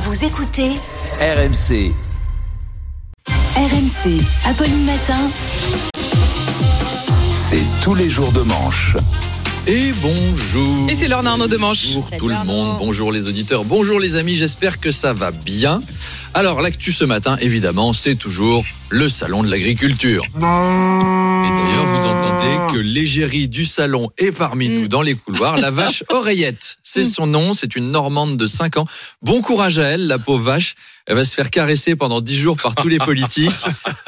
Vous écoutez RMC. RMC, Apolline Matin. C'est tous les jours de manche. Et bonjour. Et c'est l'heure d'Arnaud de Manche. Bonjour tout le monde, bonjour les auditeurs, bonjour les amis, j'espère que ça va bien. Alors l'actu ce matin, évidemment, c'est toujours le salon de l'agriculture. Et d'ailleurs, vous entendez que l'égérie du salon est parmi nous dans les couloirs. La vache oreillette, c'est son nom, c'est une Normande de 5 ans. Bon courage à elle, la pauvre vache. Elle va se faire caresser pendant 10 jours par tous les politiques.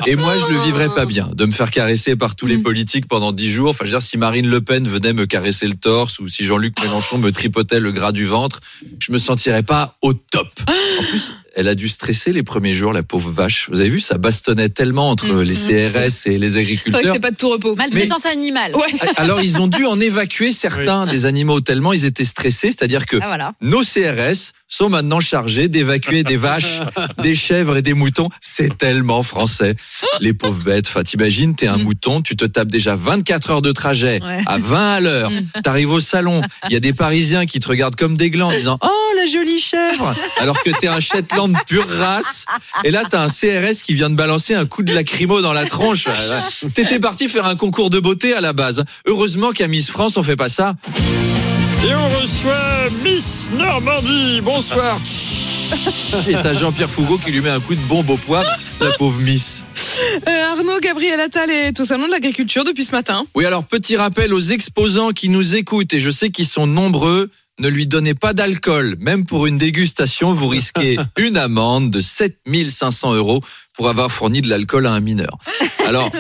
Et moi, je le vivrais pas bien de me faire caresser par tous les politiques pendant 10 jours. Enfin, je veux dire, si Marine Le Pen venait me caresser le torse ou si Jean-Luc Mélenchon me tripotait le gras du ventre, je me sentirais pas au top. En plus, elle a dû stresser les premiers jours, la pauvre vache. Vous avez vu, ça bastonnait tellement entre les CRS et les C'est vrai que agriculteurs. c'était pas de tout repos. Maltraitance animale. Ouais. Alors, ils ont dû en évacuer certains des animaux tellement ils étaient stressés. C'est-à-dire que Ah voilà. nos CRS sont maintenant chargés d'évacuer des vaches, des chèvres et des moutons. C'est tellement français. Les pauvres bêtes. Enfin, t'imagines, t'es un mouton, tu te tapes déjà 24 heures de trajet Ouais. à 20 à l'heure. T'arrives au salon, il y a des Parisiens qui te regardent comme des glands en disant Oh, la jolie chèvre Alors que t'es un Shetland pure race. Et là, t'as un CRS qui vient de balancer un coup de lacrymo dans la tronche. T'étais parti faire un concours de beauté à la base. Heureusement qu'à Miss France, on fait pas ça. Et on reçoit Miss Normandie. Bonsoir. Et t'as Jean-Pierre Foucault qui lui met un coup de bombe au poivre, la pauvre Miss. Euh, Arnaud Gabriel Attal est au salon de l'agriculture depuis ce matin. Oui, alors petit rappel aux exposants qui nous écoutent, et je sais qu'ils sont nombreux, ne lui donnez pas d'alcool. Même pour une dégustation, vous risquez une amende de 7500 euros pour avoir fourni de l'alcool à un mineur. Alors,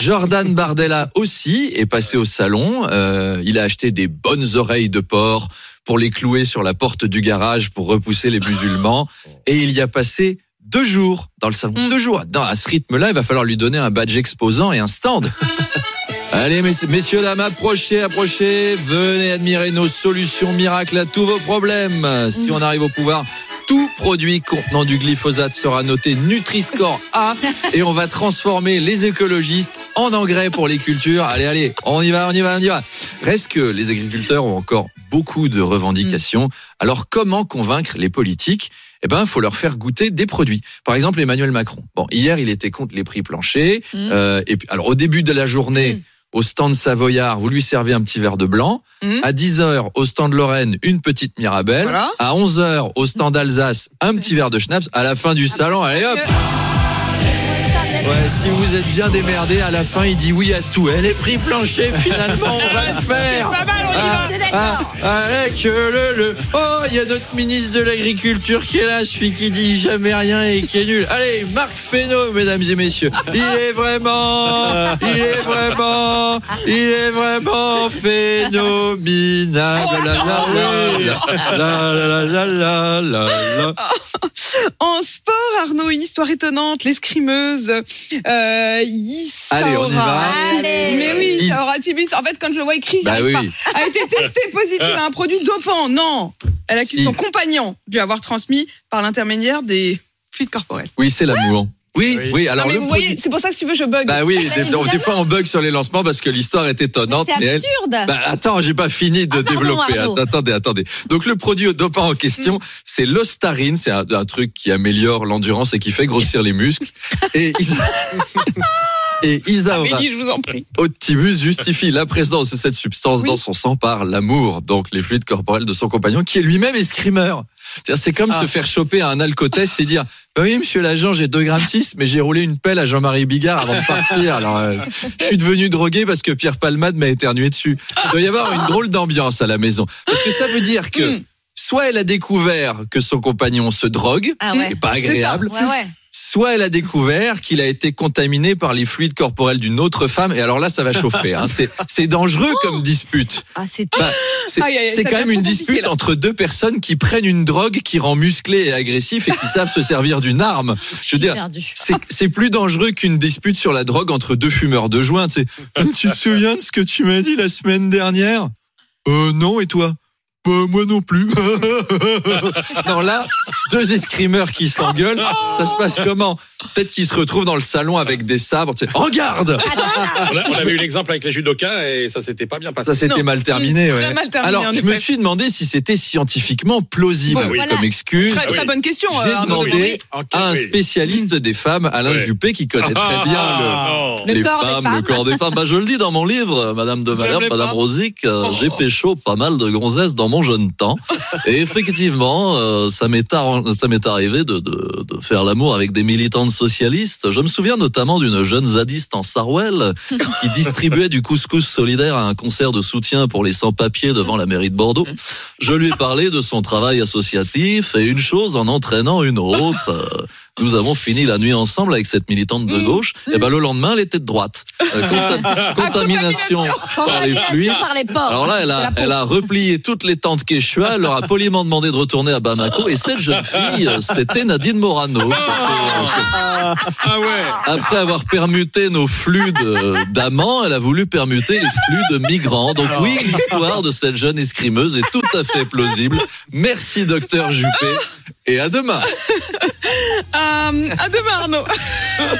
Jordan Bardella aussi est passé au salon. Euh, il a acheté des bonnes oreilles de porc pour les clouer sur la porte du garage pour repousser les musulmans. Et il y a passé deux jours dans le salon. Deux jours. Dans, à ce rythme-là, il va falloir lui donner un badge exposant et un stand. Allez, mess- messieurs, dames, approchez, approchez. Venez admirer nos solutions miracles à tous vos problèmes. Si on arrive au pouvoir, tout produit contenant du glyphosate sera noté Nutri-Score A et on va transformer les écologistes en engrais pour les cultures. Allez, allez, on y va, on y va, on y va. Reste que les agriculteurs ont encore beaucoup de revendications. Alors, comment convaincre les politiques? Eh ben, faut leur faire goûter des produits. Par exemple, Emmanuel Macron. Bon, hier, il était contre les prix planchers. Euh, et puis, alors, au début de la journée, au stand Savoyard, vous lui servez un petit verre de blanc. Mhm. À 10h, au stand Lorraine, une petite Mirabelle. Voilà. À 11h, au stand Alsace, un petit verre de schnapps. À la fin du salon, allez hop Ouais, si vous êtes bien démerdé, à la fin, il dit oui à tout. Elle est pris plancher, finalement, on va le faire. C'est pas on y ah, va. Ah, avec ah, le, le. Oh, il y a notre ministre de l'Agriculture qui est là, celui qui dit jamais rien et qui est nul. Allez, Marc Fesneau, mesdames et messieurs. Il est vraiment, il est vraiment, il est vraiment phénoménal. Oh, la, la, la, en sport, Arnaud, une histoire étonnante. L'escrimeuse euh. Allez, on y va. Allez. Mais oui, Is- Isaora Tibus. En fait, quand je le vois écrit, Bah j'arrive oui. pas. A été testée positive à un produit dopant. Non. Elle accuse Si. son compagnon de lui avoir transmis par l'intermédiaire des fluides corporels. Oui, c'est l'amour. Oui, oui, alors non, mais le vous produit- voyez, c'est pour ça que si tu veux, je bug. Bah oui, des, évidemment. des fois on bug sur les lancements parce que l'histoire est étonnante. C'est elle- absurde. Bah, attends, j'ai pas fini de Ah, pardon, développer. Arnaud. Attendez, attendez. Donc le produit dopant en question, c'est l'ostarine. C'est un, un truc qui améliore l'endurance et qui fait grossir les muscles. Et, Isa- et Isaora Amélie, je vous en prie. Optimus justifie la présence de cette substance Oui. dans son sang par l'amour, donc les fluides corporels de son compagnon, qui est lui-même escrimeur. C'est comme se faire choper à un alcotest et dire Bah Oui, monsieur l'agent, j'ai 2 grammes 6, mais j'ai roulé une pelle à Jean-Marie Bigard avant de partir. Alors, euh, je suis devenu drogué parce que Pierre Palmade m'a éternué dessus. Il doit y avoir une drôle d'ambiance à la maison. Parce que ça veut dire que Mm. soit elle a découvert que son compagnon se drogue, Ah ouais. c'est pas agréable, Ouais, ouais. Soit elle a découvert qu'il a été contaminé par les fluides corporels d'une autre femme, et alors là, ça va chauffer. hein. C'est dangereux comme dispute. Ah, c'est Bah, quand même une dispute là. entre deux personnes qui prennent une drogue qui rend musclé et agressif et qui savent se servir d'une arme. Je veux dire, c'est plus dangereux qu'une dispute sur la drogue entre deux fumeurs de joints. Tu, tu te souviens de ce que tu m'as dit la semaine dernière? Euh non, et toi? Bah, moi non plus. non, là, deux escrimeurs qui s'engueulent, ça se passe comment? Peut-être qu'ils se retrouvent dans le salon avec des sabres. tu sais, Regarde On, a- on avait eu l'exemple avec les judokas et ça s'était pas bien passé. Ça s'était Non. mal terminé. Très ouais. mal terminé, Alors, je me effet. suis demandé si c'était scientifiquement plausible Bon, voilà. comme excuse. Très, très oui. bonne question. J'ai euh, Arnaud. demandé Ok, à un oui. spécialiste des femmes, Alain Ouais. Juppé, qui connaît très bien le, Ah, non. Le les corps des femmes, femmes. le corps des femmes. Bah, je le dis dans mon livre, Madame de Malherbe, Madame. Rosic, euh, Oh. j'ai pécho pas mal de gonzesses dans mon jeune temps. Et effectivement, euh, ça m'est arrivé de, de, de faire l'amour avec des militantes socialistes. Je me souviens notamment d'une jeune zadiste en Sarwell qui distribuait du couscous solidaire à un concert de soutien pour les sans-papiers devant la mairie de Bordeaux. Je lui ai parlé de son travail associatif et une chose en entraînant une autre. Euh, Nous avons fini la nuit ensemble avec cette militante de gauche. Et ben le lendemain, elle était de droite. Euh, conta- contamination par les fluides. Par les. Alors là, elle a, elle a replié toutes les tentes Quechua, elle leur a poliment demandé de retourner à Bamako. Et cette jeune fille, euh, c'était Nadine Morano. Ah ouais. Après avoir permuté nos flux d'amants, elle a voulu permuter les flux de migrants. Donc oui, l'histoire de cette jeune escrimeuse est tout à fait plausible. Merci, docteur Juppé. Et à demain. Euh, à demain, Arnaud.